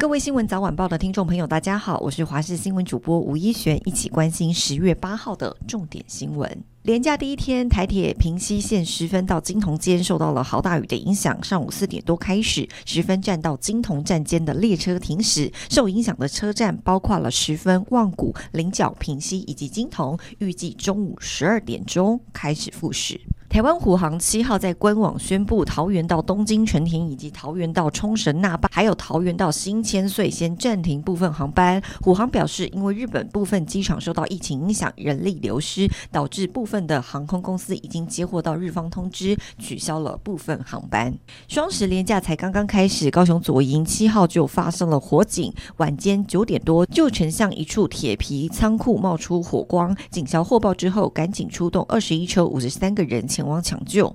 各位新闻早晚报的听众朋友，大家好，我是华视新闻主播吴一璇，一起关心十月八号的重点新闻。连假第一天，台铁平溪线十分到金同间受到了豪大雨的影响，上午四点多开始，十分站到金同站间的列车停驶，受影响的车站包括了十分、望古、菱角、平溪以及金同，预计中午十二点钟开始复驶。台湾虎航七号在官网宣布，桃园到东京全停以及桃园到冲绳那霸，还有桃园到新千岁先暂停部分航班。虎航表示，因为日本部分机场受到疫情影响，人力流失，导致部分的航空公司已经接获到日方通知，取消了部分航班。双十连假才刚刚开始，高雄左营七号就发生了火警，晚间九点多，旧城巷一处铁皮仓库冒出火光，警消获报之后，赶紧出动二十一车五十三个人前往抢救，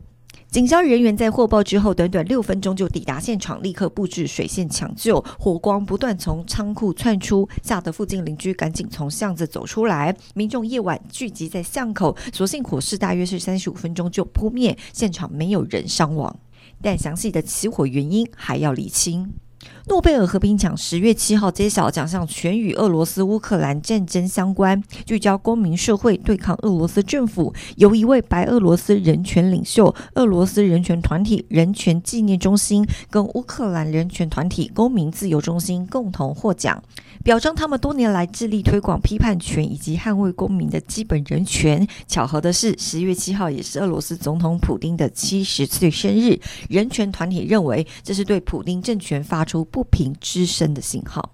警消人员在获报之后，短短六分钟就抵达现场，立刻布置水线抢救。火光不断从仓库窜出，吓得附近邻居赶紧从巷子走出来。民众夜晚聚集在巷口，所幸火势大约是三十五分钟就扑灭，现场没有人伤亡，但详细的起火原因还要理清。诺贝尔和平奖十月七号揭晓，奖项全与俄罗斯乌克兰战争相关，聚焦公民社会对抗俄罗斯政府。由一位白俄罗斯人权领袖、俄罗斯人权团体人权纪念中心跟乌克兰人权团体公民自由中心共同获奖，表彰他们多年来致力推广批判权以及捍卫公民的基本人权。巧合的是，十月七号也是俄罗斯总统普丁的七十岁生日。人权团体认为，这是对普丁政权发出不平之声的信号。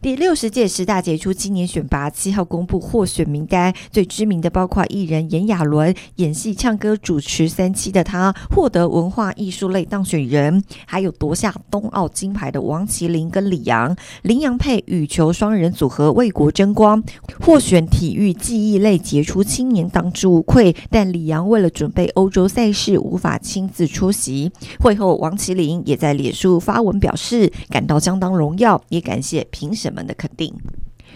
第六十届十大杰出青年选拔七号公布获选名单，最知名的包括艺人炎亚纶，演戏、唱歌、主持三栖的他获得文化艺术类当选人，还有夺下冬奥金牌的王麒麟跟李洋，麟洋配羽球双人组合为国争光，获选体育技艺类杰出青年当之无愧。但李阳为了准备欧洲赛事，无法亲自出席。会后，王麒麟也在脸书发文表示感到相当荣耀，也感谢评评审们的肯定。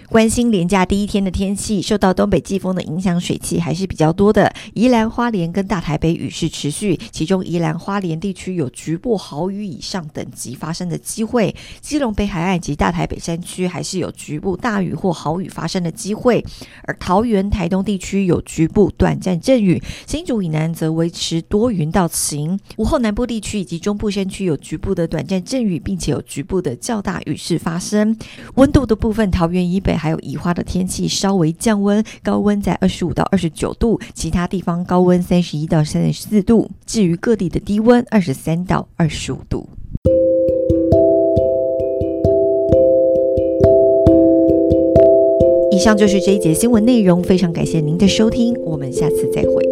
关心连假第一天的天气，受到东北季风的影响，水汽还是比较多的。宜兰花莲跟大台北雨势持续，其中宜兰花莲地区有局部豪雨以上等级发生的机会。基隆北海岸及大台北山区还是有局部大雨或豪雨发生的机会。而桃园、台东地区有局部短暂阵雨，新竹以南则维持多云到晴。午后南部地区以及中部山区有局部的短暂阵雨，并且有局部的较大雨势发生。温度的部分，桃园以北北。还有宜花的天气稍微降温，高温在二十五到二十九度，其他地方高温三十一到三十四度。至于各地的低温，二十三到二十五度。以上就是这一节新闻内容，非常感谢您的收听，我们下次再会。